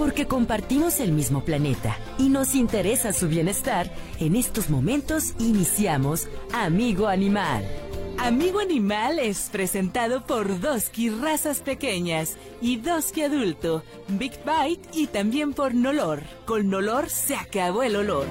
Porque compartimos el mismo planeta y nos interesa su bienestar, en estos momentos iniciamos Amigo Animal. Amigo Animal es presentado por Doski Razas Pequeñas y Doski Adulto, Big Bite y también por Nolor. Con Nolor se acabó el olor.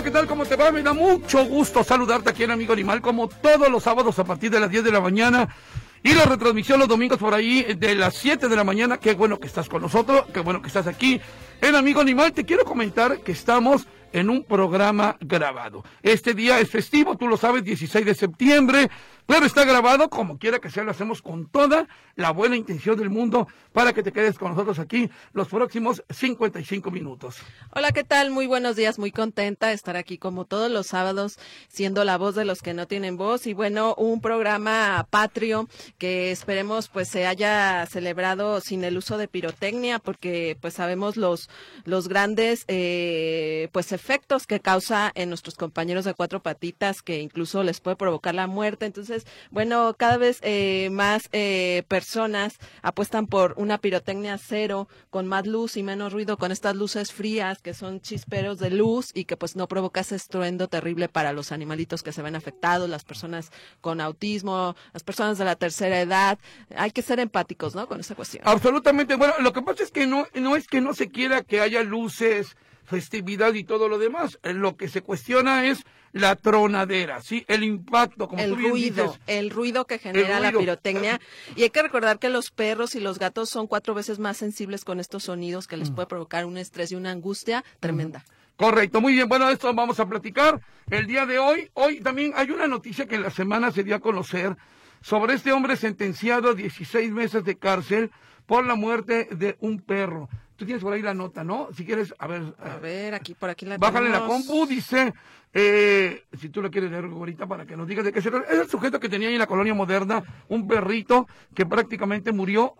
Hola, ¿qué tal? ¿Cómo te va? Me da mucho gusto saludarte aquí en Amigo Animal, como todos los sábados a partir de las 10 de la mañana. Y la retransmisión los domingos por ahí de las 7 de la mañana. Qué bueno que estás con nosotros, qué bueno que estás aquí en Amigo Animal. Te quiero comentar que estamos en un programa grabado. Este día es festivo, tú lo sabes, 16 de septiembre, pero está grabado como quiera que sea, lo hacemos con toda la buena intención del mundo para que te quedes con nosotros aquí los próximos 55 minutos. Hola, ¿qué tal? Muy buenos días, muy contenta de estar aquí como todos los sábados, siendo la voz de los que no tienen voz y bueno, un programa patrio que esperemos pues se haya celebrado sin el uso de pirotecnia porque pues sabemos los, los grandes eh, pues efectos que causa en nuestros compañeros de cuatro patitas que incluso les puede provocar la muerte. Entonces, bueno, cada vez eh, más eh, personas apuestan por una pirotecnia cero, con más luz y menos ruido, con estas luces frías que son chisperos de luz y que pues no provoca ese estruendo terrible para los animalitos que se ven afectados, las personas con autismo, las personas de la tercera edad. Hay que ser empáticos, ¿no? Con esa cuestión. Absolutamente. Bueno, lo que pasa es que no, no es que no se quiera que haya luces, festividad y todo lo demás. Eh, Lo que se cuestiona es la tronadera, ¿sí? El impacto, como el tú bien ruido, dices. el ruido que genera la pirotecnia. Y hay que recordar que los perros y los gatos son cuatro veces más sensibles con estos sonidos que Mm. les puede provocar un estrés y una angustia tremenda. Correcto, muy bien. Bueno, de esto vamos a platicar el día de hoy. Hoy también hay una noticia que en la semana se dio a conocer sobre este hombre sentenciado a 16 meses de cárcel por la muerte de un perro. Tú tienes por ahí la nota, ¿no? Si quieres, a ver. A eh, ver, aquí por aquí la Bájale la compu, dice, eh, si tú la quieres leer ahorita para que nos digas de qué se trata. Es el sujeto que tenía ahí en la colonia moderna un perrito que prácticamente murió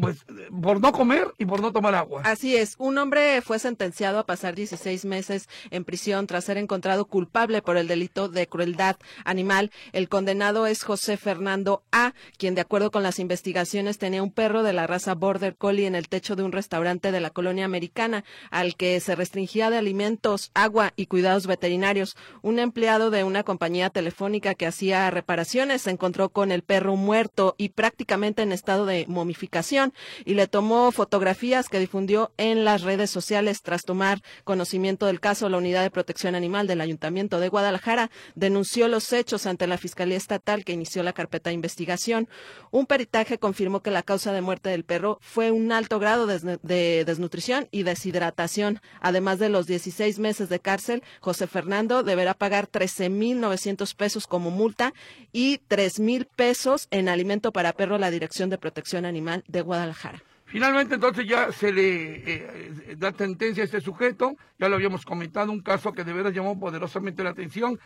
pues, por no comer y por no tomar agua. Así es, un hombre fue sentenciado a pasar 16 meses en prisión tras ser encontrado culpable por el delito de crueldad animal. El condenado es José Fernando A., quien de acuerdo con las investigaciones tenía un perro de la raza Border Collie en el techo de un restaurante de la colonia americana, al que se restringía de alimentos, agua y cuidados veterinarios. Un empleado de una compañía telefónica que hacía reparaciones se encontró con el perro muerto y prácticamente en estado de momificación y le tomó fotografías que difundió en las redes sociales tras tomar conocimiento del caso. La Unidad de Protección Animal del Ayuntamiento de Guadalajara denunció los hechos ante la Fiscalía Estatal que inició la carpeta de investigación. Un peritaje confirmó que la causa de muerte del perro fue un alto grado de, de desnutrición y deshidratación. Además de los 16 meses de cárcel, José Fernando deberá pagar 13.900 pesos como multa y 3.000 pesos en alimento para perro a la Dirección de Protección Animal de Guadalajara. Finalmente, entonces ya se le eh, da sentencia a este sujeto, ya lo habíamos comentado, un caso que de veras llamó poderosamente la atención,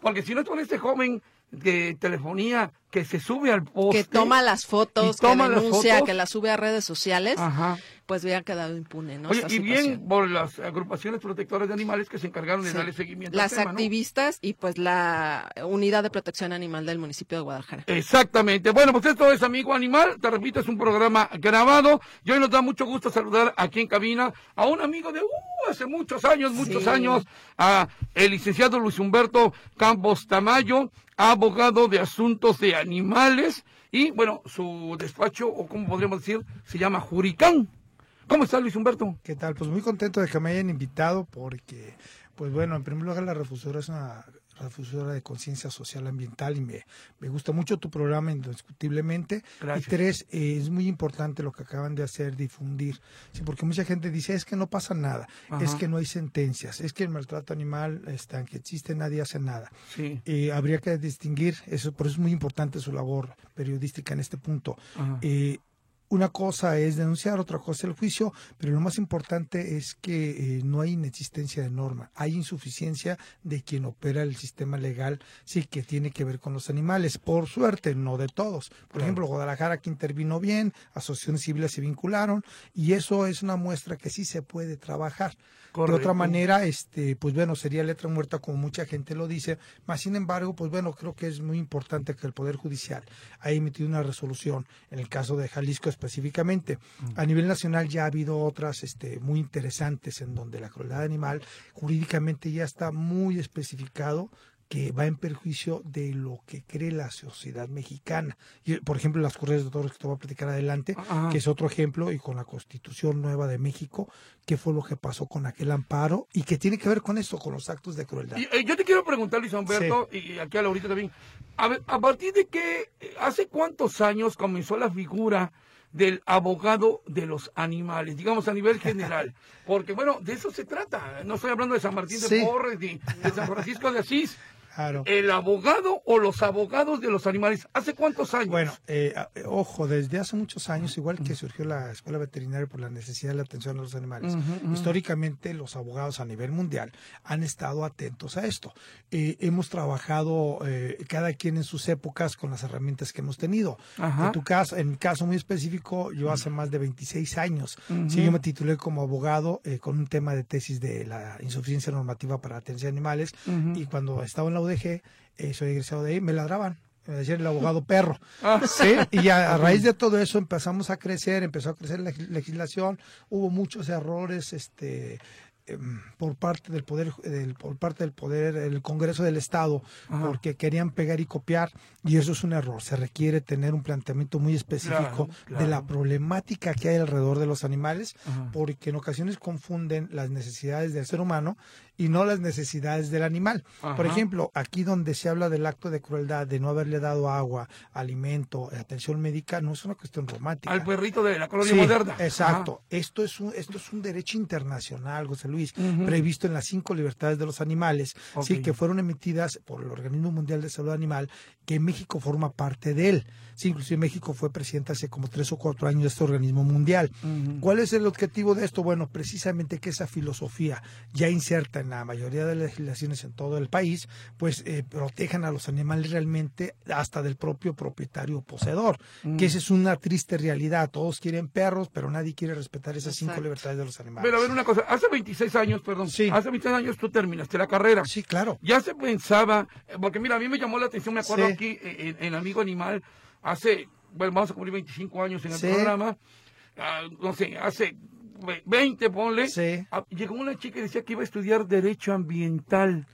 porque si no es con este joven de telefonía que se sube al poste. Que toma las fotos, toma que las denuncia, fotos. que las sube a redes sociales, Ajá. Pues hubiera quedado impune, ¿no? Oye, Esta y bien por las agrupaciones protectoras de animales que se encargaron de Sí. darle seguimiento Las al tema, ¿no? activistas y pues la Unidad de Protección Animal del municipio de Guadalajara. Exactamente. Bueno, pues esto es Amigo Animal. Te repito, es un programa grabado. Y hoy nos da mucho gusto saludar aquí en cabina a un amigo de uh, hace muchos años, muchos Sí. años, a el licenciado Luis Humberto Campos Tamayo, abogado de asuntos de animales. Y bueno, su despacho, o como podríamos decir, se llama Juricán. ¿Cómo está Luis Humberto? ¿Qué tal? Pues muy contento de que me hayan invitado porque, pues bueno, en primer lugar la refusora es una refusora de conciencia social ambiental y me, me gusta mucho tu programa indiscutiblemente. Gracias. Y tres, eh, es muy importante lo que acaban de hacer, difundir. Sí, porque mucha gente dice, es que no pasa nada, es Ajá. que no hay sentencias, es que el maltrato animal está, que existe, nadie hace nada. Sí. Eh, habría que distinguir, eso, por eso es muy importante su labor periodística en este punto. Eh, una cosa es denunciar, otra cosa es el juicio, pero lo más importante es que eh, no hay inexistencia de norma, hay insuficiencia de quien opera el sistema legal, sí, que tiene que ver con los animales, por suerte, no de todos. Por Claro. ejemplo, Guadalajara que intervino bien, asociaciones civiles se vincularon, y eso es una muestra que sí se puede trabajar. De otra manera, este, pues bueno, sería letra muerta como mucha gente lo dice, más sin embargo, pues bueno, creo que es muy importante que el Poder Judicial haya emitido una resolución en el caso de Jalisco específicamente. A nivel nacional ya ha habido otras este, muy interesantes en donde la crueldad animal jurídicamente ya está muy especificado que va en perjuicio de lo que cree la sociedad mexicana. Y, por ejemplo, las correas de toros que te voy a platicar adelante, que es otro ejemplo, y con la Constitución Nueva de México, qué fue lo que pasó con aquel amparo y que tiene que ver con esto, con los actos de crueldad. Y, eh, yo te quiero preguntar, Luis Humberto, y aquí a Laurita también, a, ver, a partir de qué, hace cuántos años comenzó la figura del abogado de los animales, digamos a nivel general, porque bueno, de eso se trata, no estoy hablando de San Martín de Porres ni de San Francisco de Asís, el abogado o los abogados de los animales. ¿Hace cuántos años? Bueno, eh, ojo, desde hace muchos años, igual que surgió la escuela veterinaria por la necesidad de la atención a los animales, históricamente los abogados a nivel mundial han estado atentos a esto. Eh, hemos trabajado eh, cada quien en sus épocas con las herramientas que hemos tenido. En tu caso, en mi caso muy específico, yo hace más de 26 años, sí, yo me titulé como abogado con un tema de tesis de la insuficiencia normativa para atención a animales y cuando estaba en la UDG, eh, soy egresado de ahí, me ladraban. Me decían el abogado perro. Ah. ¿sí? Y a, raíz de todo eso empezamos a crecer, empezó a crecer la legislación, hubo muchos errores, este, Em, por parte del poder del, por parte del poder el Congreso del Estado porque querían pegar y copiar y eso es un error se requiere tener un planteamiento muy específico de la problemática que hay alrededor de los animales porque en ocasiones confunden las necesidades del ser humano y no las necesidades del animal. Por ejemplo aquí donde se habla del acto de crueldad de no haberle dado agua alimento atención médica no es una cuestión romántica. Al perrito de la colonia moderna. exacto. Esto es un esto es un derecho internacional José Luis, previsto en las cinco libertades de los animales, sí, que fueron emitidas por el Organismo Mundial de Salud Animal, que México forma parte de él. Sí, inclusive México fue presidente hace como tres o cuatro años de este organismo mundial. ¿Cuál es el objetivo de esto? Bueno, precisamente que esa filosofía ya inserta en la mayoría de las legislaciones en todo el país, pues eh, protejan a los animales realmente hasta del propio propietario poseedor, que esa es una triste realidad. Todos quieren perros, pero nadie quiere respetar esas cinco libertades de los animales. Pero a ver una cosa, hace 26 años, perdón, sí. hace 26 años tú terminaste la carrera. Sí, claro. Ya se pensaba, eh, porque mira, a mí me llamó la atención, me acuerdo aquí eh, en, Amigo Animal, hace, bueno, vamos a cumplir 25 años en el programa, ah, no sé, hace 20, ponle, ah, llegó una chica y decía que iba a estudiar Derecho Ambiental.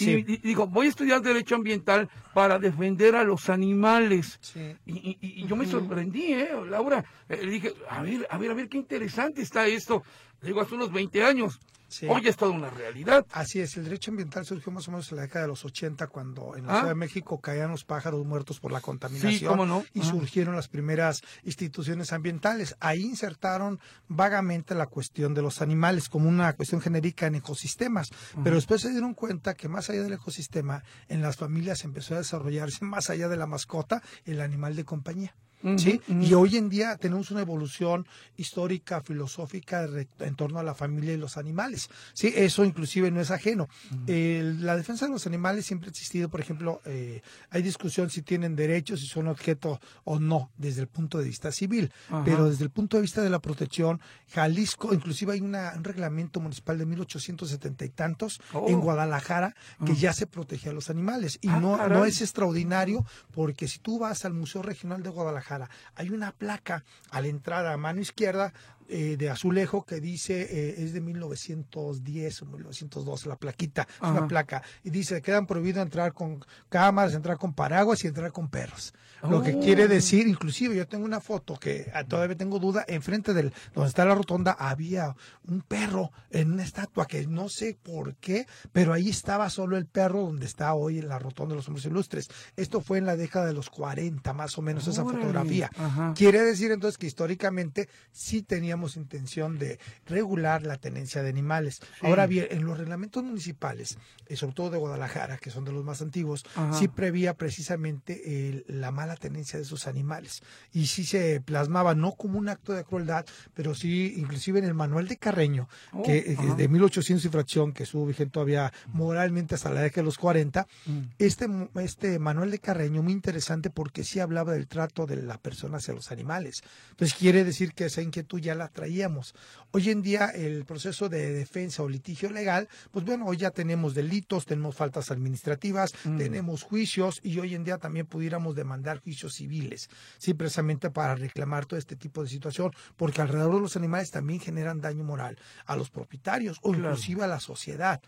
Y, digo, voy a estudiar Derecho Ambiental para defender a los animales. Y, yo me sorprendí, ¿eh, Laura? Eh, le dije, a ver, a ver, a ver, qué interesante está esto. Digo, hace unos 20 años. Hoy es toda una realidad. Así es, el derecho ambiental surgió más o menos en la década de los 80 cuando en la ah. Ciudad de México caían los pájaros muertos por la contaminación y surgieron las primeras instituciones ambientales. Ahí insertaron vagamente la cuestión de los animales como una cuestión genérica en ecosistemas, pero después se dieron cuenta que más allá del ecosistema, en las familias empezó a desarrollarse más allá de la mascota el animal de compañía. ¿Sí? Y hoy en día tenemos una evolución histórica, filosófica en torno a la familia y los animales, ¿sí? Eso inclusive no es ajeno. la defensa de los animales siempre ha existido, por ejemplo, eh, hay discusión si tienen derechos, si son objeto o no, desde el punto de vista civil, pero desde el punto de vista de la protección, Jalisco, inclusive hay una, un reglamento municipal de 1870 y tantos en oh. Guadalajara que ya se protege a los animales y ah, no, no es extraordinario porque si tú vas al Museo Regional de Guadalajara, hay una placa a la entrada a mano izquierda eh, de azulejo que dice eh, es de 1910 o 1912 la plaquita, es una placa y dice quedan prohibido entrar con cámaras, entrar con paraguas y entrar con perros. Lo que quiere oh. decir, inclusive yo tengo una foto que ah, todavía tengo duda, enfrente del donde está la rotonda había un perro en una estatua que no sé por qué, pero ahí estaba solo el perro donde está hoy en la rotonda de los hombres ilustres. Esto fue en la década de los 40 más o menos esa fotografía. Quiere decir entonces que históricamente sí teníamos intención de regular la tenencia de animales. Ahora bien, en los reglamentos municipales, eh, sobre todo de Guadalajara, que son de los más antiguos, sí prevía precisamente la mala tenencia de esos animales. Y sí se plasmaba no como un acto de crueldad, pero sí, inclusive en el manual de Carreño, oh, que eh, de 1800 y fracción, que estuvo vigente todavía moralmente hasta la década de los 40, mm. este, este manual de Carreño, muy interesante porque sí hablaba del trato de la persona hacia los animales. Entonces quiere decir que esa inquietud ya la traíamos. Hoy en día el proceso de defensa o litigio legal, pues bueno, hoy ya tenemos delitos, tenemos faltas administrativas, tenemos juicios y hoy en día también pudiéramos demandar juicios civiles, sí, precisamente para reclamar todo este tipo de situación, porque alrededor de los animales también generan daño moral a los propietarios o inclusive a la sociedad.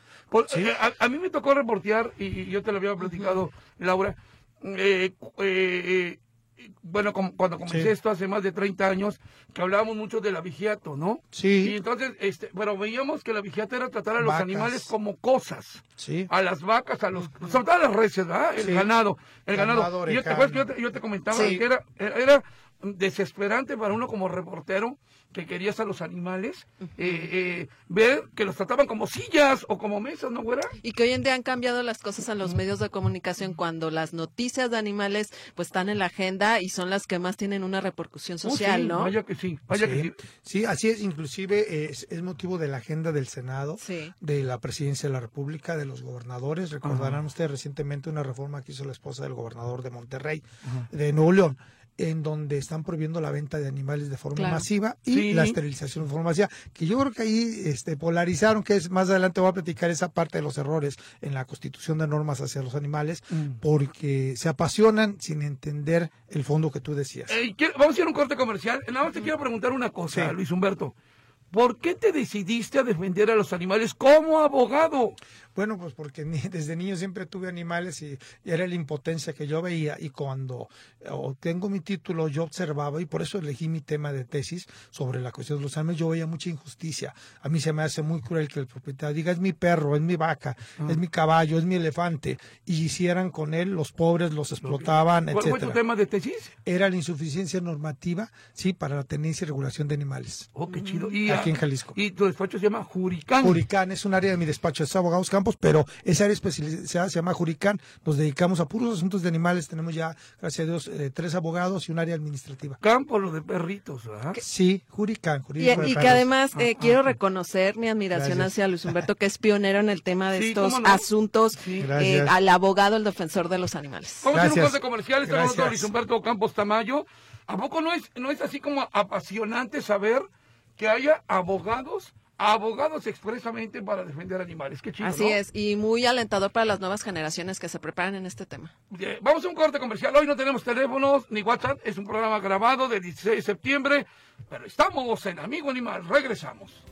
Eh, a, mí me tocó reportear, y, yo te lo había platicado, Laura, eh, eh, bueno, cuando comencé esto hace más de 30 años, que hablábamos mucho de la vigiato, ¿no? Sí. Y entonces, este, bueno, veíamos que la vigiato era tratar a los animales como cosas. Sí. A las vacas, a los, sobre todo a las reses, ¿verdad? El ganado, el ganado. Yo, te, yo, te, comentaba que era, era desesperante para uno como reportero que querías a los animales, eh, eh, ver que los trataban como sillas o como mesas, ¿no, güera? Y que hoy en día han cambiado las cosas en los medios de comunicación cuando las noticias de animales pues están en la agenda y son las que más tienen una repercusión oh, social, ¿no? Vaya que sí, vaya sí. que sí. Sí, así es, inclusive es, motivo de la agenda del Senado, de la Presidencia de la República, de los gobernadores. Recordarán ustedes recientemente una reforma que hizo la esposa del gobernador de Monterrey, de Nuevo León en donde están prohibiendo la venta de animales de forma masiva y la esterilización de forma masiva, que yo creo que ahí este, polarizaron, que es más adelante voy a platicar esa parte de los errores en la constitución de normas hacia los animales, mm. porque se apasionan sin entender el fondo que tú decías. vamos a hacer un corte comercial. Nada más te quiero preguntar una cosa, Luis Humberto. ¿Por qué te decidiste a defender a los animales como abogado? Bueno, pues porque desde niño siempre tuve animales y, era la impotencia que yo veía y cuando tengo mi título yo observaba y por eso elegí mi tema de tesis sobre la cuestión de los animales, yo veía mucha injusticia. A mí se me hace muy cruel que el propietario diga es mi perro, es mi vaca, es mi caballo, es mi elefante y hicieran con él, los pobres los explotaban, etc. ¿Cuál fue tu tema de tesis? Era la insuficiencia normativa, sí, para la tenencia y regulación de animales. Oh, qué chido. Y, aquí en Jalisco. Y tu despacho se llama Juricán. Juricán es un área de mi despacho, es abogados campos, pero esa área especializada se llama Juricán. Nos dedicamos a puros asuntos de animales. Tenemos ya, gracias a Dios, eh, tres abogados y un área administrativa. Campo, lo de perritos, ¿verdad? Sí, Juricán. y, que además eh, ah, quiero reconocer mi admiración hacia Luis Humberto, que es pionero en el tema de estos asuntos, eh, al abogado, el defensor de los animales. Vamos a hacer un corte comercial. Estamos con Luis Humberto Campos Tamayo. ¿A poco no es, no es así como apasionante saber que haya abogados abogados expresamente para defender animales. Qué chido, Así es, y muy alentador para las nuevas generaciones que se preparan en este tema. vamos a un corte comercial. Hoy no tenemos teléfonos ni WhatsApp, es un programa grabado del 16 de septiembre, pero estamos en Amigo Animal. Regresamos.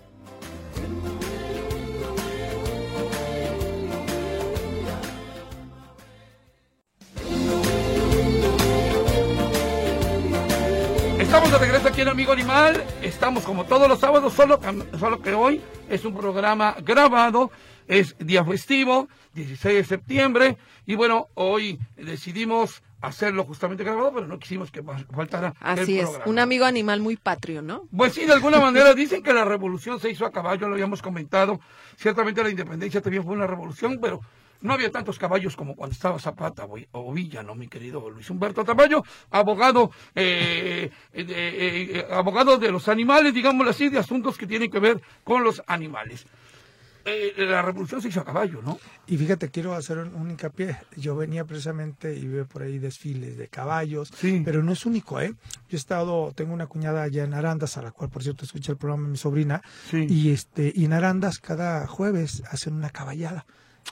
Estamos de regreso aquí en Amigo Animal. Estamos como todos los sábados, solo, solo que hoy es un programa grabado. Es día festivo, 16 de septiembre. Y bueno, hoy decidimos hacerlo justamente grabado, pero no quisimos que faltara. Así es, un amigo animal muy patrio, ¿no? Pues sí, de alguna manera dicen que la revolución se hizo a caballo, lo habíamos comentado. Ciertamente la independencia también fue una revolución, pero no había tantos caballos como cuando estaba Zapata o Villa, ¿no, mi querido Luis Humberto Tamayo? Abogado, eh, eh, eh, abogado de los animales, digámoslo así, de asuntos que tienen que ver con los animales. la revolución se hizo a caballo, ¿no? Y fíjate, quiero hacer un, hincapié. Yo venía precisamente y veo por ahí desfiles de caballos, pero no es único, ¿eh? Yo he estado, tengo una cuñada allá en Arandas, a la cual, por cierto, escucha el programa de mi sobrina, y, este, y en Arandas cada jueves hacen una caballada.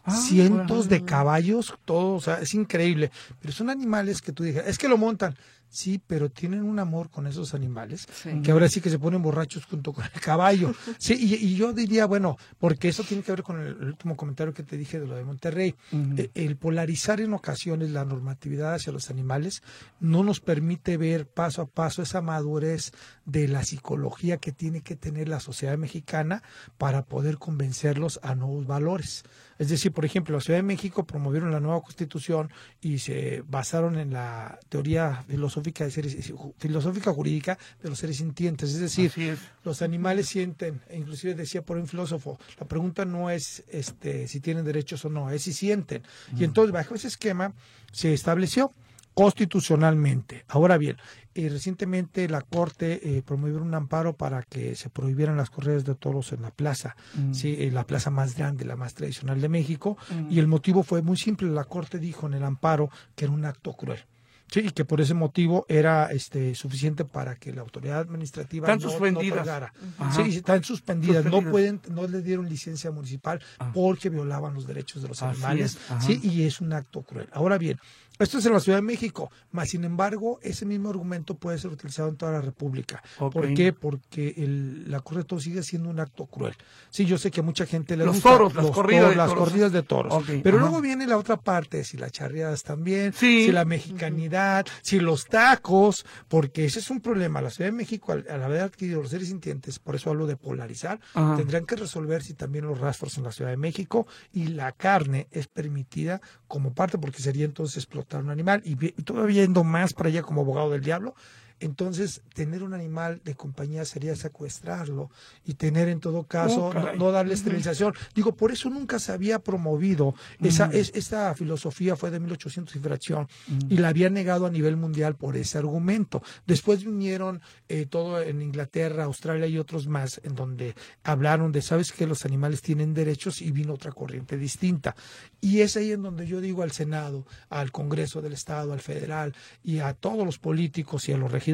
Ah, cientos de caballos, todo, o sea, es increíble. Pero son animales que tú dices, es que lo montan. Sí, pero tienen un amor con esos animales que ahora sí que se ponen borrachos junto con el caballo. Sí, y, yo diría, bueno, porque eso tiene que ver con el, último comentario que te dije de lo de Monterrey. E, el, polarizar en ocasiones la normatividad hacia los animales no nos permite ver paso a paso esa madurez de la psicología que tiene que tener la sociedad mexicana para poder convencerlos a nuevos valores. Es decir, por ejemplo, la Ciudad de México promovieron la nueva constitución y se basaron en la teoría filosófica de seres, filosófica jurídica de los seres sintientes. Es decir, los animales sienten, e inclusive decía por un filósofo, la pregunta no es este si tienen derechos o no, es si sienten. Y entonces, bajo ese esquema, se estableció constitucionalmente. Ahora bien, eh, recientemente la Corte eh, promovió un amparo para que se prohibieran las corridas de toros en la plaza, mm. ¿sí? en la plaza más grande, la más tradicional de México, mm. y el motivo fue muy simple, la Corte dijo en el amparo que era un acto cruel. Sí, y que por ese motivo era este suficiente para que la autoridad administrativa Están no, no suspendidas. Ajá. Sí, están suspendidas. Suspendidas. No pueden, no les dieron licencia municipal Ah. porque violaban los derechos de los Así animales. Sí, y es un acto cruel. Ahora bien, esto es en la Ciudad de México, más sin embargo, ese mismo argumento puede ser utilizado en toda la República. ¿Por qué? Porque el, la corrida de toros sigue siendo un acto cruel. Sí, yo sé que a mucha gente le Los gusta toros, las los corridas toros, de las toros. corridas de toros. Pero ajá. luego viene la otra parte, si las charreadas también, Sí. si la mexicanidad, si los tacos, porque ese es un problema. La Ciudad de México, al, al haber adquirido los seres sintientes, por eso hablo de polarizar, Ajá. tendrán que resolver si también los rastros en la Ciudad de México y la carne es permitida como parte, porque sería entonces un animal. Y todavía yendo más para allá como abogado del diablo, entonces tener un animal de compañía sería secuestrarlo y tener en todo caso Oh, no, darle esterilización. Digo, por eso nunca se había promovido esa es, esta filosofía fue de 1800 y fracción y la había negado a nivel mundial por ese argumento. Después vinieron eh, todo en Inglaterra, Australia y otros más en donde hablaron de sabes que los animales tienen derechos y vino otra corriente distinta. Y es ahí en donde yo digo al Senado, al Congreso del Estado, al federal y a todos los políticos y a los regidores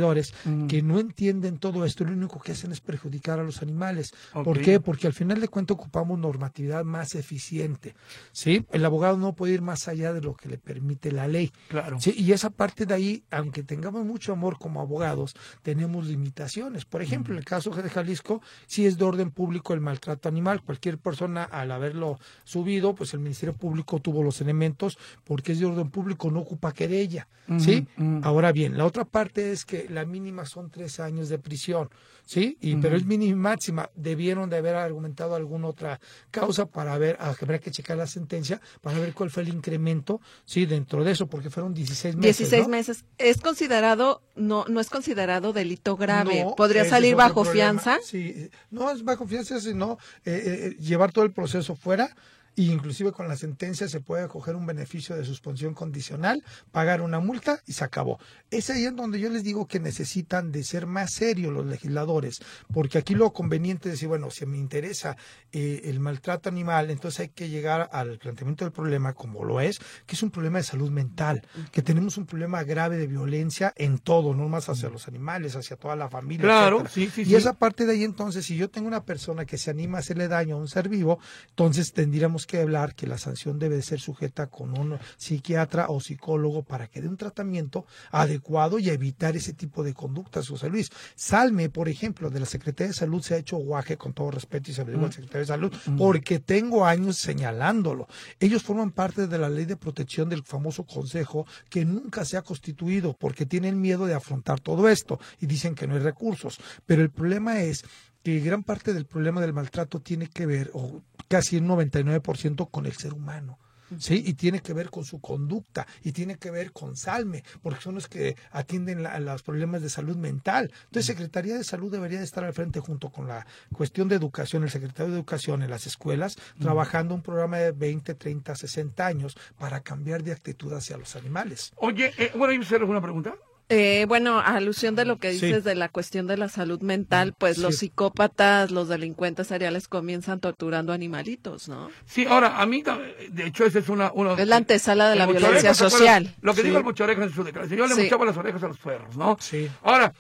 que no entienden todo esto, lo único que hacen es perjudicar a los animales. ¿Por qué? Porque al final de cuentas ocupamos normatividad más eficiente. ¿sí? El abogado no puede ir más allá de lo que le permite la ley. Claro. Sí, y esa parte de ahí, aunque tengamos mucho amor como abogados, tenemos limitaciones. Por ejemplo, en el caso de Jalisco, sí es de orden público el maltrato animal. Cualquier persona, al haberlo subido, pues el Ministerio Público tuvo los elementos porque es de orden público, no ocupa querella. ¿sí? Ujú, ujú. Ahora bien, la otra parte es que la mínima son tres años de prisión. ¿sí? Y, Pero es mínima y máxima. Debieron de haber argumentado alguna otra causa para ver, ah, habrá que checar la sentencia para ver cuál fue el incremento, ¿sí? Dentro de eso, porque fueron 16 meses. 16 ¿no? meses. ¿Es considerado, no, no es considerado delito grave? No, ¿Podría salir bajo problema. fianza? Sí, no es bajo fianza, sino eh, eh, llevar todo el proceso fuera. E inclusive con la sentencia se puede coger un beneficio de suspensión condicional, pagar una multa y se acabó. Es ahí en donde yo les digo que necesitan de ser más serios los legisladores, porque aquí lo conveniente es decir, bueno, si me interesa eh, el maltrato animal, entonces hay que llegar al planteamiento del problema como lo es, que es un problema de salud mental, que tenemos un problema grave de violencia en todo, no más hacia los animales, hacia toda la familia. Claro, sí, sí, y sí. esa parte de ahí entonces, si yo tengo una persona que se anima a hacerle daño a un ser vivo, entonces tendríamos que hablar que la sanción debe de ser sujeta con un psiquiatra o psicólogo para que dé un tratamiento adecuado y evitar ese tipo de conductas, José Luis. Salme, por ejemplo, de la Secretaría de Salud se ha hecho guaje con todo respeto y se lo digo al secretario de Salud, porque tengo años señalándolo. Ellos forman parte de la ley de protección del famoso consejo que nunca se ha constituido porque tienen miedo de afrontar todo esto y dicen que no hay recursos. Pero el problema es que gran parte del problema del maltrato tiene que ver, o casi un 99% con el ser humano. ¿Sí? Y tiene que ver con su conducta y tiene que ver con Salme, porque son los que atienden la- los problemas de salud mental. Entonces, Secretaría de Salud debería de estar al frente junto con la cuestión de educación, el secretario de Educación en las escuelas, trabajando un programa de 20, 30, 60 años para cambiar de actitud hacia los animales. Oye, eh, bueno, ¿y hacer alguna pregunta? Eh, bueno, a alusión de lo que Sí. dices de la cuestión de la salud mental, pues Sí. los psicópatas, los delincuentes seriales comienzan torturando animalitos, ¿no? Sí, ahora, a mí, de hecho, esa es una... una Es la antesala de la violencia social. Lo que Sí. dijo el en su declaración. Yo le Sí. mochaba las orejas a los perros, ¿no? Sí. Ahora,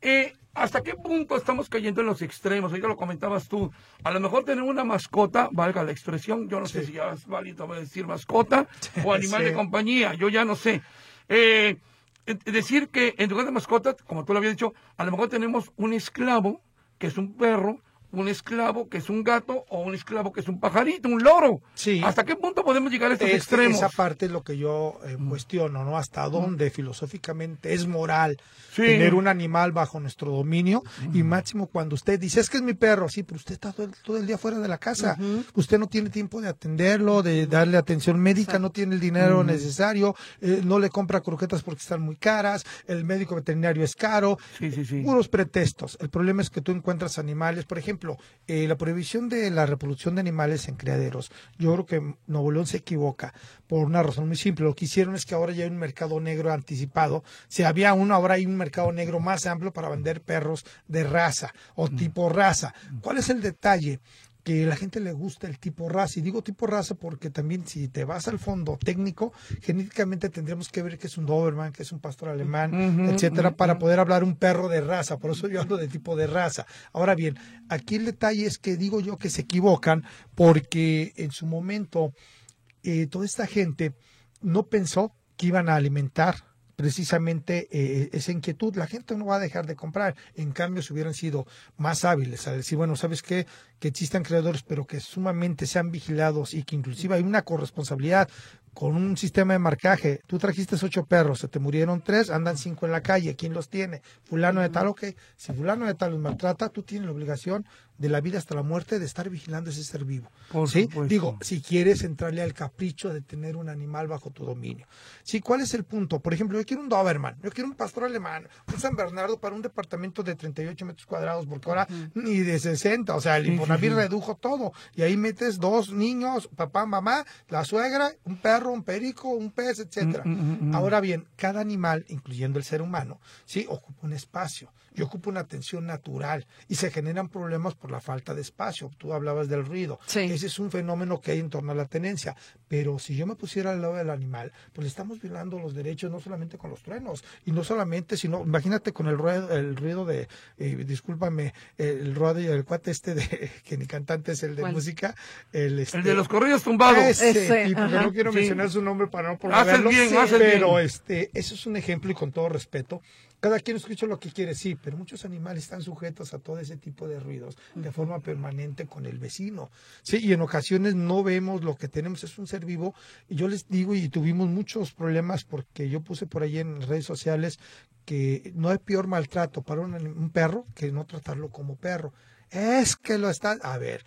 eh, ¿hasta qué punto estamos cayendo en los extremos? Ahorita lo comentabas tú. A lo mejor tener una mascota, valga la expresión, yo no sé si ya es válido decir mascota o animal Sí. de compañía, yo ya no sé. Eh, decir que en lugar de mascota, como tú lo habías dicho, a lo mejor tenemos un esclavo, que es un perro, un esclavo que es un gato o un esclavo que es un pajarito, un loro. Sí. ¿Hasta qué punto podemos llegar a estos Este- extremos? Esa parte es lo que yo eh, cuestiono, ¿no? Hasta dónde filosóficamente es moral Sí. tener un animal bajo nuestro dominio y máximo cuando usted dice, es que es mi perro, sí, pero usted está todo el, todo el día fuera de la casa. Usted no tiene tiempo de atenderlo, de darle atención médica, no tiene el dinero necesario, eh, no le compra croquetas porque están muy caras, el médico veterinario es caro, Sí, sí, sí. puros pretextos. El problema es que tú encuentras animales, por ejemplo, eh, la prohibición de la reproducción de animales en criaderos. Yo creo que Nuevo León se equivoca por una razón muy simple. Lo que hicieron es que ahora ya hay un mercado negro anticipado. Si había uno, ahora hay un mercado negro más amplio para vender perros de raza o tipo raza. ¿Cuál es el detalle? Que la gente le gusta el tipo raza. Y digo tipo raza porque también si te vas al fondo técnico, genéticamente tendremos que ver que es un Doberman, que es un pastor alemán, etcétera, para poder hablar un perro de raza. Por eso yo hablo de tipo de raza. Ahora bien, aquí el detalle es que digo yo que se equivocan porque en su momento eh, toda esta gente no pensó que iban a alimentar precisamente eh, esa inquietud, la gente no va a dejar de comprar. En cambio, si hubieran sido más hábiles a decir, bueno, ¿sabes qué? Que existan creadores, pero que sumamente sean vigilados y que inclusive hay una corresponsabilidad con un sistema de marcaje. Tú trajiste ocho perros, se te murieron tres, andan cinco en la calle. ¿Quién los tiene? Fulano de tal, ok. Si fulano de tal los maltrata, tú tienes la obligación de la vida hasta la muerte de estar vigilando ese ser vivo. ¿sí? Digo, si quieres entrarle al capricho de tener un animal bajo tu dominio. ¿Sí? ¿Cuál es el punto? Por ejemplo, yo quiero un Doberman, yo quiero un pastor alemán, un San Bernardo para un departamento de 38 metros cuadrados, porque ahora ni de 60, o sea, el Infonavit redujo todo. Y ahí metes dos niños, papá, mamá, la suegra, un perro, un perico, un pez, etcétera. Mm, mm, mm, ahora bien, cada animal, incluyendo el ser humano, sí, ocupa un espacio y ocupa una atención natural y se generan problemas por la falta de espacio. Tú hablabas del ruido. Ese es un fenómeno que hay en torno a la tenencia. Pero si yo me pusiera al lado del animal, pues estamos violando los derechos no solamente con los truenos y no solamente, sino imagínate con el ruido, el ruido de, eh, discúlpame, el ruido y el cuate este de que ni cantante es el de música, el, este, el de los corridos tumbados. Ese, tipo, no quiero mencionar su nombre para no promoverlo. bien, pero este, eso es un ejemplo y con todo respeto cada quien escucha lo que quiere, sí, pero muchos animales están sujetos a todo ese tipo de ruidos de forma permanente con el vecino. Sí, y en ocasiones no vemos lo que tenemos, es un ser vivo. Y yo les digo, y tuvimos muchos problemas porque yo puse por ahí en redes sociales que no hay peor maltrato para un, un perro que no tratarlo como perro. Es que lo está. A ver,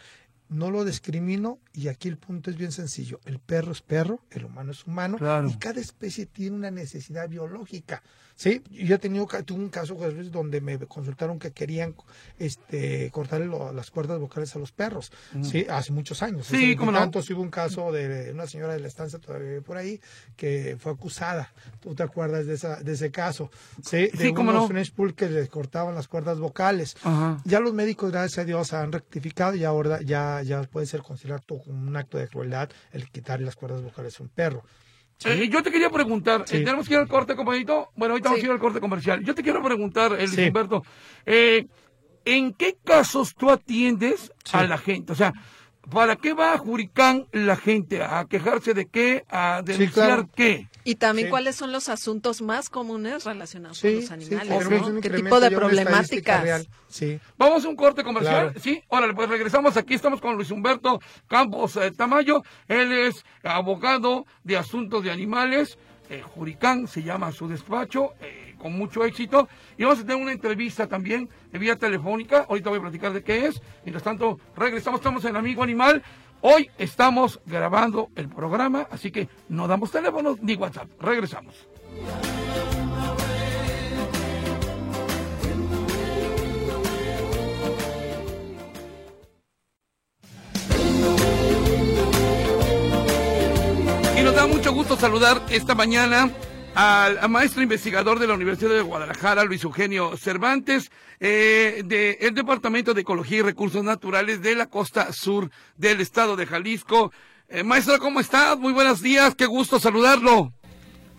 no lo discrimino y aquí el punto es bien sencillo. El perro es perro, el humano es humano y cada especie tiene una necesidad biológica. Sí, yo he tenido tuve un caso donde me consultaron que querían este cortarle las cuerdas vocales a los perros, sí, hace muchos años. Sí, como tanto hubo un caso de una señora de la estancia todavía por ahí que fue acusada. ¿Tú te acuerdas de esa de ese caso? Sí, de unos no. que le cortaban las cuerdas vocales. Ya los médicos gracias a Dios han rectificado y ahora ya ya puede ser considerado como un acto de crueldad el quitarle las cuerdas vocales a un perro. Eh, yo te quería preguntar, eh, ¿tenemos que ir al corte, compañito? Bueno, ahorita vamos a ir al corte comercial. Yo te quiero preguntar, Luis Humberto, eh, ¿en qué casos tú atiendes a la gente? O sea, ¿Para qué va a Juricán la gente? ¿A quejarse de qué? ¿A denunciar qué? Y también cuáles son los asuntos más comunes relacionados con los animales, ¿no? ¿Qué tipo de problemáticas? Vamos a un corte comercial, ¿sí? Órale, pues regresamos aquí, estamos con Luis Humberto Campos eh, Tamayo, él es abogado de asuntos de animales, eh, Juricán se llama su despacho, eh, con mucho éxito. Y vamos a tener una entrevista también de vía telefónica. Ahorita voy a platicar de qué es. Mientras tanto, regresamos, estamos en Amigo Animal. Hoy estamos grabando el programa, así que no damos teléfonos ni WhatsApp. Regresamos. Y nos da mucho gusto saludar esta mañana al, maestro investigador de la Universidad de Guadalajara, Luis Eugenio Cervantes, eh, del Departamento de Ecología y Recursos Naturales de la costa sur del estado de Jalisco. Eh, maestro, ¿cómo estás? Muy buenos días, qué gusto saludarlo.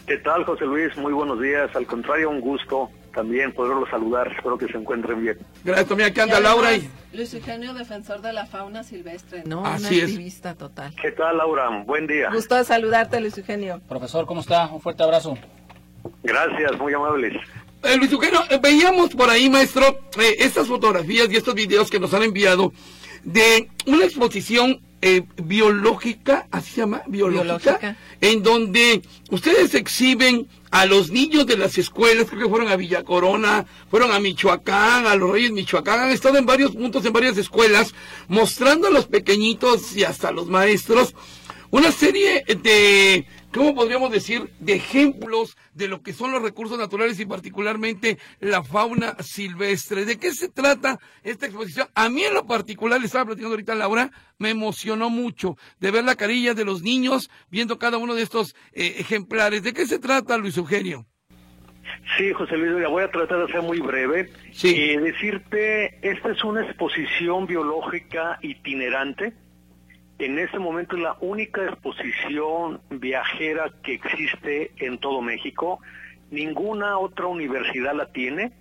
¿Qué tal, José Luis? Muy buenos días. Al contrario, un gusto también poderlo saludar. Espero que se encuentren bien. Gracias, mira, ¿qué anda Laura? Y... Luis Eugenio, defensor de la fauna silvestre, ¿no? Así activista total. ¿Qué tal, Laura? Buen día. Gusto de saludarte, Luis Eugenio. Profesor, ¿cómo está? Un fuerte abrazo. Gracias, muy amables. Eh, Luis Eugenio, eh, veíamos por ahí, maestro, eh, estas fotografías y estos videos que nos han enviado de una exposición eh, biológica, así se llama, biológica, en donde ustedes exhiben a los niños de las escuelas, creo que fueron a Villa Corona, fueron a Michoacán, a los Reyes Michoacán, han estado en varios puntos, en varias escuelas, mostrando a los pequeñitos y hasta a los maestros una serie de ¿cómo podríamos decir?, de ejemplos de lo que son los recursos naturales y particularmente la fauna silvestre. ¿De qué se trata esta exposición? A mí en lo particular, le estaba platicando ahorita Laura, me emocionó mucho de ver la carilla de los niños viendo cada uno de estos eh, ejemplares. ¿De qué se trata, Luis Eugenio? Sí, José Luis, voy a tratar de ser muy breve. Sí. Eh, decirte, esta es una exposición biológica itinerante. En este momento es la única exposición viajera que existe en todo México. Ninguna otra universidad la tiene,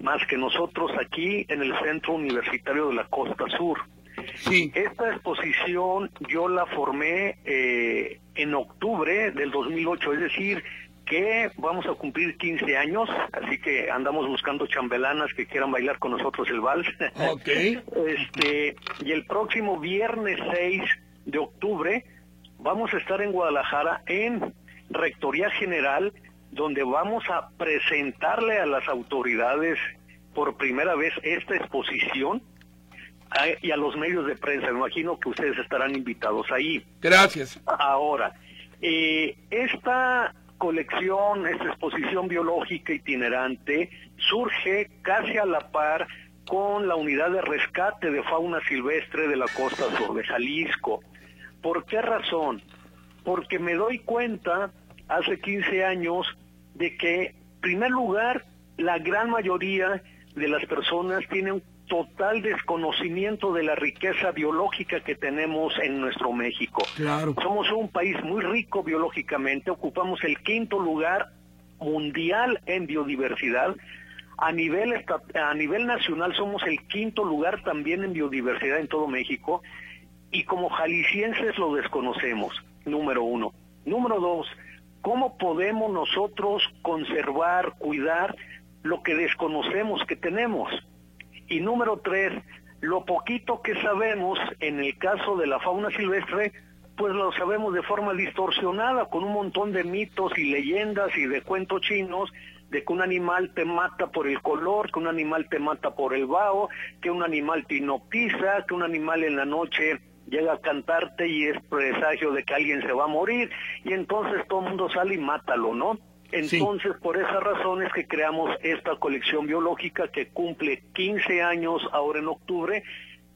más que nosotros aquí en el Centro Universitario de la Costa Sur. Sí. Esta exposición yo la formé eh, en octubre del 2008, es decir, que vamos a cumplir 15 años, así que andamos buscando chambelanas que quieran bailar con nosotros el vals. Ok. Este, y el próximo viernes 6 de octubre vamos a estar en Guadalajara en Rectoría General, donde vamos a presentarle a las autoridades por primera vez esta exposición a- y a los medios de prensa. Me imagino que ustedes estarán invitados ahí. Gracias. Ahora, eh, esta colección, esta exposición biológica itinerante surge casi a la par con la unidad de rescate de fauna silvestre de la costa sur de Jalisco. ¿Por qué razón? Porque me doy cuenta hace 15 años de que, en primer lugar, la gran mayoría de las personas tienen total desconocimiento de la riqueza biológica que tenemos en nuestro México. Claro. Somos un país muy rico biológicamente, ocupamos el quinto lugar mundial en biodiversidad. A nivel, a nivel nacional somos el quinto lugar también en biodiversidad en todo México y como jaliscienses lo desconocemos, número uno. Número dos, ¿cómo podemos nosotros conservar, cuidar lo que desconocemos que tenemos? Y número tres, lo poquito que sabemos en el caso de la fauna silvestre, pues lo sabemos de forma distorsionada, con un montón de mitos y leyendas y de cuentos chinos, de que un animal te mata por el color, que un animal te mata por el vaho, que un animal te hipnotiza, que un animal en la noche llega a cantarte y es presagio de que alguien se va a morir, y entonces todo el mundo sale y mátalo, ¿no? Sí. Entonces, por esa razón es que creamos esta colección biológica que cumple 15 años ahora en octubre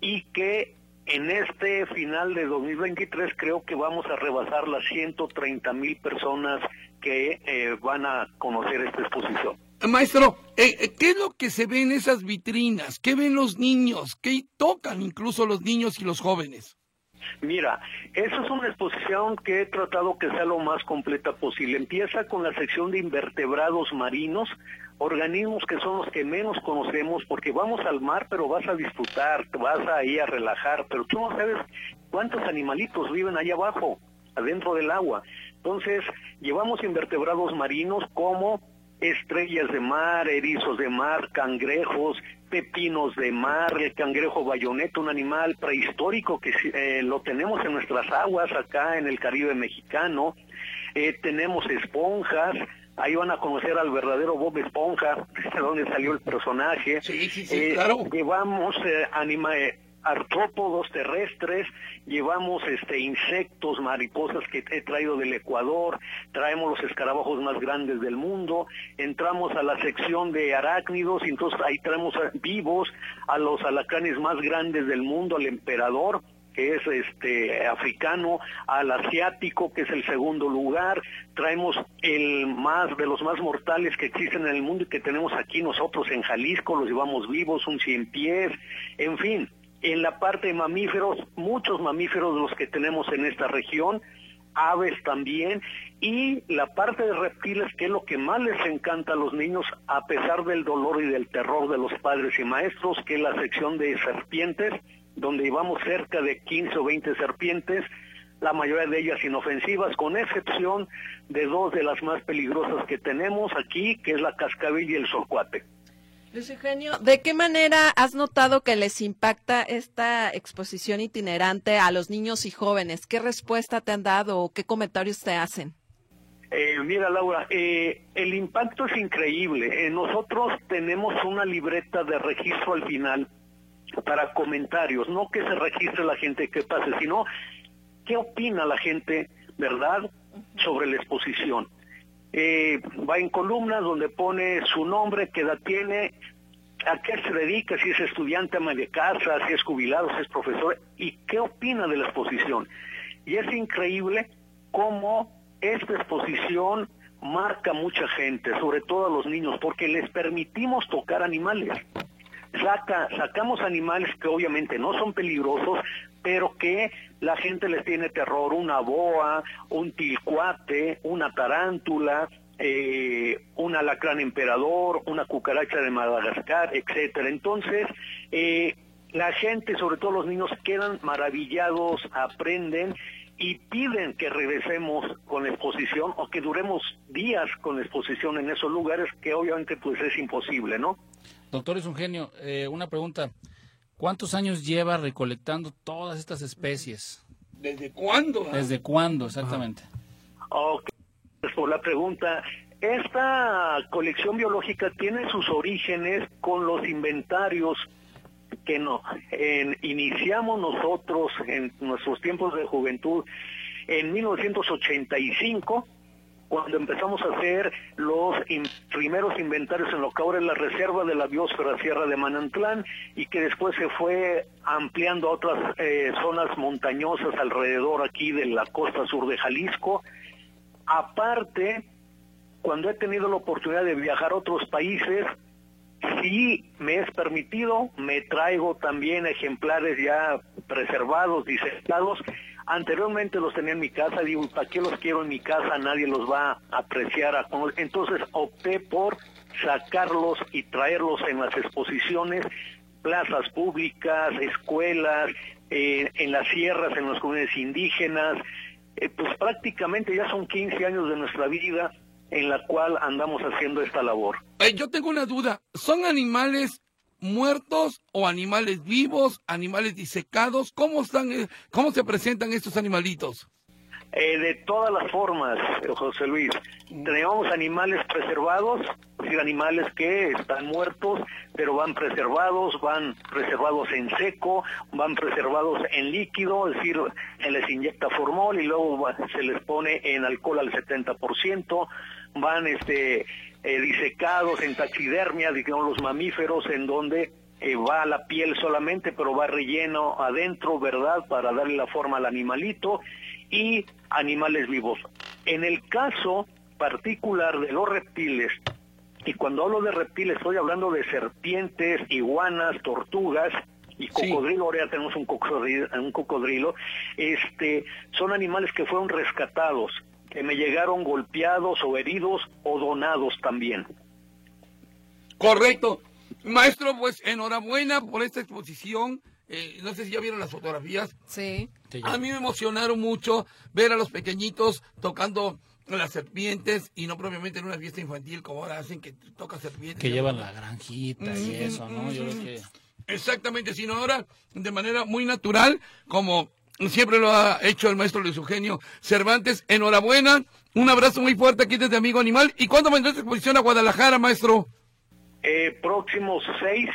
y que en este final de 2023 creo que vamos a rebasar las 130 mil personas que eh, van a conocer esta exposición. Maestro, eh, eh, ¿qué es lo que se ve en esas vitrinas? ¿Qué ven los niños? ¿Qué tocan incluso los niños y los jóvenes? Mira, esa es una exposición que he tratado que sea lo más completa posible. Empieza con la sección de invertebrados marinos, organismos que son los que menos conocemos, porque vamos al mar, pero vas a disfrutar, vas ahí a relajar, pero tú no sabes cuántos animalitos viven allá abajo, adentro del agua. Entonces, llevamos invertebrados marinos como estrellas de mar, erizos de mar, cangrejos, pepinos de mar, el cangrejo bayoneta, un animal prehistórico que eh, lo tenemos en nuestras aguas acá en el Caribe mexicano. Eh, tenemos esponjas, ahí van a conocer al verdadero Bob Esponja, de donde salió el personaje. Sí, sí, sí, Eh, claro. Llevamos eh, anima, eh, artrópodos terrestres, llevamos este insectos, mariposas que he traído del Ecuador, traemos los escarabajos más grandes del mundo, entramos a la sección de arácnidos, y entonces ahí traemos vivos a los alacranes más grandes del mundo, al emperador, que es este africano, al asiático, que es el segundo lugar, traemos el más de los más mortales que existen en el mundo y que tenemos aquí nosotros en Jalisco, los llevamos vivos, un cien pies, en fin, en la parte de mamíferos, muchos mamíferos los que tenemos en esta región, aves también, y la parte de reptiles, que es lo que más les encanta a los niños, a pesar del dolor y del terror de los padres y maestros, que es la sección de serpientes, donde llevamos cerca de 15 o 20 serpientes, la mayoría de ellas inofensivas, con excepción de dos de las más peligrosas que tenemos aquí, que es la cascabel y el solcuate. Luis Eugenio, ¿de qué manera has notado que les impacta esta exposición itinerante a los niños y jóvenes? ¿Qué respuesta te han dado o qué comentarios te hacen? Eh, mira, Laura, eh, el impacto es increíble. Eh, nosotros tenemos una libreta de registro al final para comentarios, no que se registre la gente que pase, sino qué opina la gente, ¿verdad?, sobre la exposición. Eh, va en columnas donde pone su nombre, qué edad tiene, a qué se dedica, si es estudiante ama de casa, si es jubilado, si es profesor, y qué opina de la exposición. Y es increíble cómo esta exposición marca mucha gente, sobre todo a los niños, porque les permitimos tocar animales. Saca, sacamos animales que obviamente no son peligrosos, pero que la gente les tiene terror, una boa, un tilcuate, una tarántula, eh, un alacrán emperador, una cucaracha de Madagascar, etcétera. Entonces, eh, la gente, sobre todo los niños, quedan maravillados, aprenden y piden que regresemos con exposición o que duremos días con exposición en esos lugares que obviamente pues es imposible, ¿no? Doctor, es un genio. Eh, una pregunta. ¿Cuántos años lleva recolectando todas estas especies? ¿Desde cuándo? ¿Desde cuándo, exactamente? Ok, pues por la pregunta. Esta colección biológica tiene sus orígenes con los inventarios que no, en, iniciamos nosotros en nuestros tiempos de juventud en 1985 cuando empezamos a hacer los primeros inventarios en lo que ahora es la reserva de la biosfera Sierra de Manantlán y que después se fue ampliando a otras eh, zonas montañosas alrededor aquí de la costa sur de Jalisco. Aparte, cuando he tenido la oportunidad de viajar a otros países, si me es permitido, me traigo también ejemplares ya preservados, disecados. Anteriormente los tenía en mi casa, digo, ¿para qué los quiero en mi casa? Nadie los va a apreciar. Entonces opté por sacarlos y traerlos en las exposiciones, plazas públicas, escuelas, en las sierras, en las comunidades indígenas. Eh, pues prácticamente ya son 15 años de nuestra vida en la cual andamos haciendo esta labor. Eh, yo tengo una duda, ¿son animales muertos o animales vivos, animales disecados? ¿Cómo, están, eh, cómo se presentan estos animalitos? Eh, de todas las formas, José Luis. Tenemos animales preservados, es decir, animales que están muertos, pero van preservados, van preservados en seco, van preservados en líquido, es decir, se les inyecta formol y luego se les pone en alcohol al 70% van este eh, disecados en taxidermia, digamos los mamíferos, en donde eh, va la piel solamente, pero va relleno adentro, ¿verdad? Para darle la forma al animalito y animales vivos. En el caso particular de los reptiles, y cuando hablo de reptiles estoy hablando de serpientes, iguanas, tortugas, y cocodrilo, ahora ya tenemos un cocodrilo, un cocodrilo, este, son animales que fueron rescatados que me llegaron golpeados o heridos o donados también. Correcto. Maestro, pues enhorabuena por esta exposición. Eh, no sé si ya vieron las fotografías. Sí. A mí me emocionaron mucho ver a los pequeñitos tocando las serpientes y no propiamente en una fiesta infantil como ahora hacen que toca serpientes. Que llevan la granjita y eso, ¿no? Yo creo que... Exactamente, sino ahora de manera muy natural, como Siempre lo ha hecho el maestro Luis Eugenio Cervantes. Enhorabuena. Un abrazo muy fuerte aquí desde Amigo Animal. ¿Y cuándo vendrá esta exposición a Guadalajara, maestro? Eh, próximo 6,